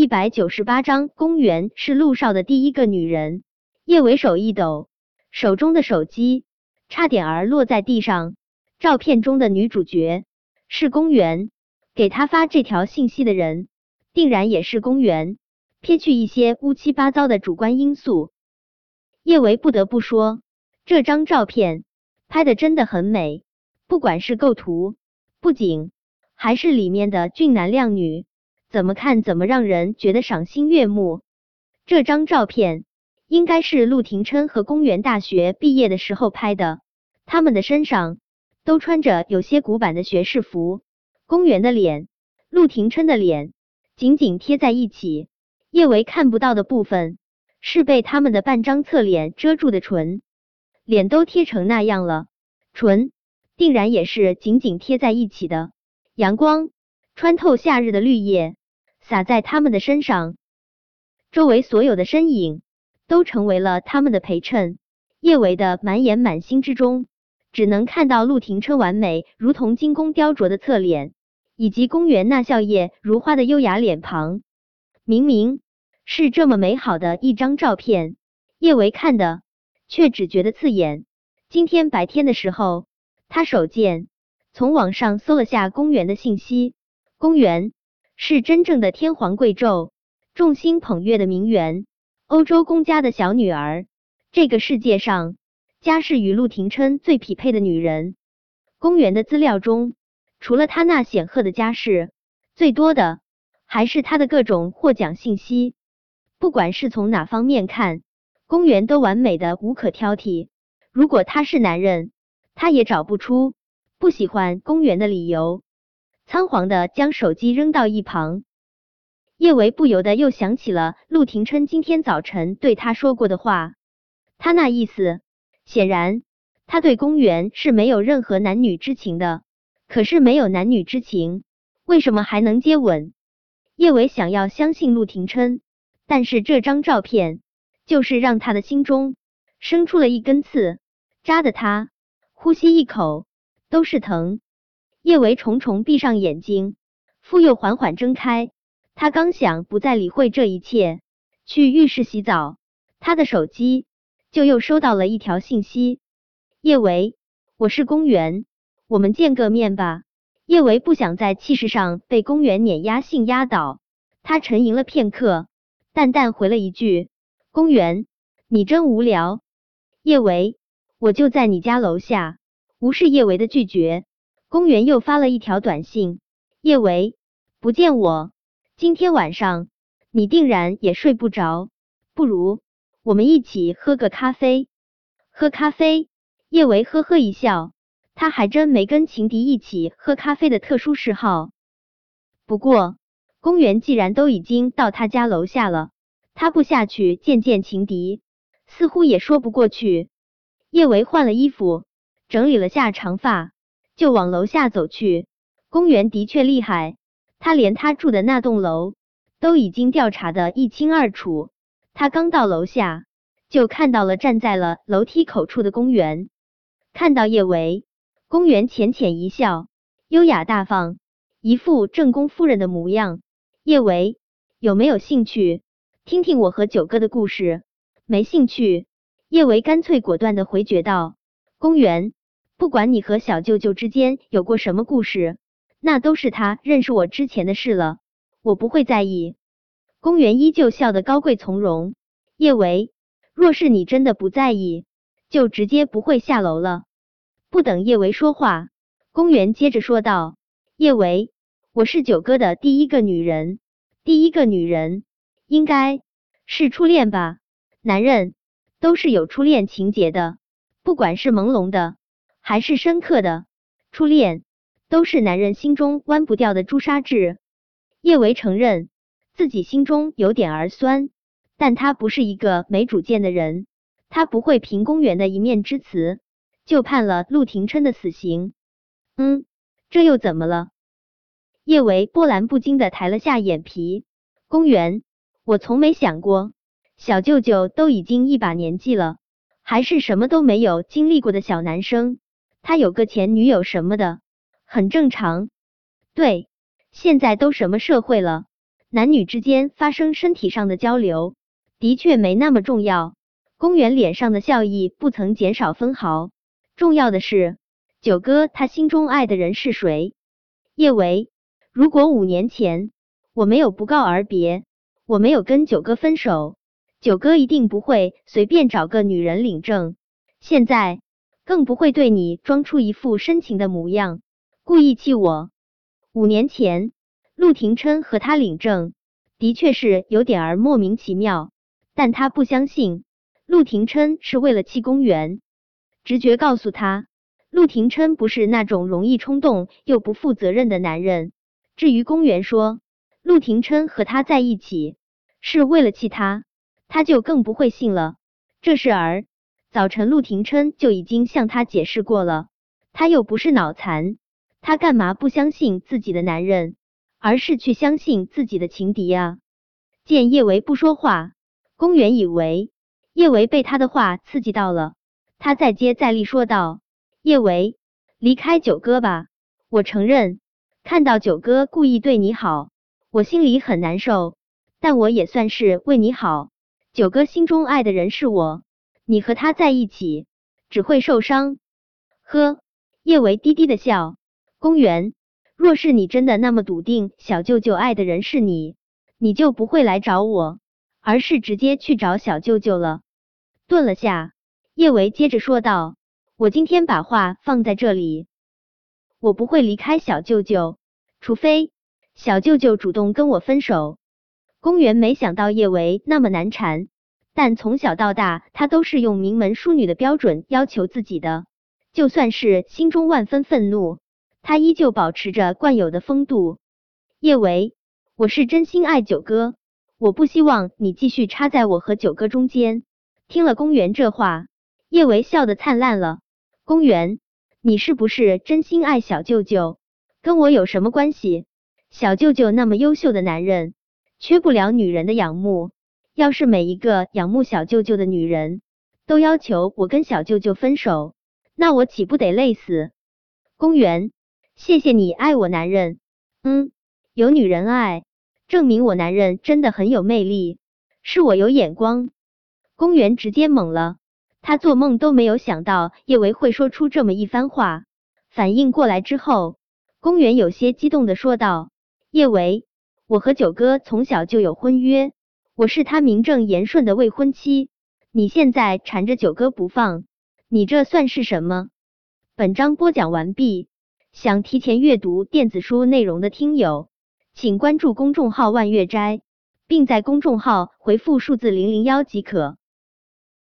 一百九十八章，公园是陆少的第一个女人。叶维手一抖，手中的手机差点儿落在地上。照片中的女主角是公园，给他发这条信息的人定然也是公园。撇去一些乌七八糟的主观因素，叶维不得不说，这张照片拍的真的很美，不管是构图、布景，还是里面的俊男靓女。怎么看怎么让人觉得赏心悦目。这张照片应该是陆廷琛和公园大学毕业的时候拍的，他们的身上都穿着有些古板的学士服。公园的脸，陆廷琛的脸紧紧贴在一起，叶维看不到的部分是被他们的半张侧脸遮住的唇，脸都贴成那样了，唇定然也是紧紧贴在一起的。阳光穿透夏日的绿叶。洒在他们的身上，周围所有的身影都成为了他们的陪衬。叶维的满眼满心之中，只能看到陆廷琛完美如同精工雕琢的侧脸，以及公园那笑靥如花的优雅脸庞。明明是这么美好的一张照片，叶维看的却只觉得刺眼。今天白天的时候，他手贱从网上搜了下公园的信息，公园。是真正的天皇贵胄，众星捧月的名媛，欧洲公家的小女儿。这个世界上家世与陆廷琛最匹配的女人。公园的资料中，除了她那显赫的家世，最多的还是她的各种获奖信息。不管是从哪方面看，公园都完美的无可挑剔。如果他是男人，他也找不出不喜欢公园的理由。仓皇的将手机扔到一旁，叶维不由得又想起了陆廷琛今天早晨对他说过的话。他那意思，显然他对公园是没有任何男女之情的。可是没有男女之情，为什么还能接吻？叶维想要相信陆廷琛，但是这张照片就是让他的心中生出了一根刺，扎的他呼吸一口都是疼。叶维重重闭上眼睛，复又缓缓睁开。他刚想不再理会这一切，去浴室洗澡，他的手机就又收到了一条信息：“叶维，我是公园，我们见个面吧。”叶维不想在气势上被公园碾压性压倒，他沉吟了片刻，淡淡回了一句：“公园，你真无聊。”叶维，我就在你家楼下。无视叶维的拒绝。公园又发了一条短信：“叶维，不见我，今天晚上你定然也睡不着，不如我们一起喝个咖啡。”喝咖啡？叶维呵呵一笑，他还真没跟情敌一起喝咖啡的特殊嗜好。不过，公园既然都已经到他家楼下了，他不下去见见情敌，似乎也说不过去。叶维换了衣服，整理了下长发。就往楼下走去。公园的确厉害，他连他住的那栋楼都已经调查的一清二楚。他刚到楼下，就看到了站在了楼梯口处的公园。看到叶维，公园浅浅一笑，优雅大方，一副正宫夫人的模样。叶维，有没有兴趣听听我和九哥的故事？没兴趣。叶维干脆果断的回绝道。公园。不管你和小舅舅之间有过什么故事，那都是他认识我之前的事了，我不会在意。公园依旧笑得高贵从容。叶维，若是你真的不在意，就直接不会下楼了。不等叶维说话，公园接着说道：“叶维，我是九哥的第一个女人，第一个女人应该是初恋吧？男人都是有初恋情节的，不管是朦胧的。”还是深刻的初恋，都是男人心中弯不掉的朱砂痣。叶维承认自己心中有点儿酸，但他不是一个没主见的人，他不会凭公园的一面之词就判了陆廷琛的死刑。嗯，这又怎么了？叶维波澜不惊的抬了下眼皮。公园，我从没想过，小舅舅都已经一把年纪了，还是什么都没有经历过的小男生。他有个前女友什么的，很正常。对，现在都什么社会了，男女之间发生身体上的交流，的确没那么重要。公园脸上的笑意不曾减少分毫。重要的是，九哥他心中爱的人是谁？叶维，如果五年前我没有不告而别，我没有跟九哥分手，九哥一定不会随便找个女人领证。现在更不会对你装出一副深情的模样，故意气我。五年前。陆廷琛和他领证，的确是有点儿莫名其妙，但他不相信陆廷琛是为了气公园。直觉告诉他，陆廷琛不是那种容易冲动又不负责任的男人。至于公园说陆廷琛和他在一起是为了气他，他就更不会信了。这事儿早晨陆廷琛就已经向他解释过了，他又不是脑残，他干嘛不相信自己的男人？而是去相信自己的情敌啊！见叶维不说话，公园以为叶维被他的话刺激到了，他再接再厉说道：“叶维，离开九哥吧。我承认，看到九哥故意对你好，我心里很难受。但我也算是为你好。九哥心中爱的人是我，你和他在一起只会受伤。”呵，叶维低低的笑。公园。若是你真的那么笃定小舅舅爱的人是你，你就不会来找我，而是直接去找小舅舅了。顿了下，叶维接着说道：“我今天把话放在这里，我不会离开小舅舅，除非小舅舅主动跟我分手。”公园没想到叶维那么难缠，但从小到大他都是用名门淑女的标准要求自己的，就算是心中万分愤怒。他依旧保持着惯有的风度。叶维，我是真心爱九哥，我不希望你继续插在我和九哥中间。听了公园这话，叶维笑得灿烂了。公园，你是不是真心爱小舅舅？跟我有什么关系？小舅舅那么优秀的男人，缺不了女人的仰慕。要是每一个仰慕小舅舅的女人都要求我跟小舅舅分手，那我岂不得累死？公园。谢谢你爱我男人，嗯，有女人爱，证明我男人真的很有魅力，是我有眼光。公园直接懵了，他做梦都没有想到叶维会说出这么一番话。反应过来之后，公园有些激动的说道：“叶维，我和九哥从小就有婚约，我是他名正言顺的未婚妻，你现在缠着九哥不放，你这算是什么？”本章播讲完毕。想提前阅读电子书内容的听友，请关注公众号“万月斋”，并在公众号回复数字零零幺即可。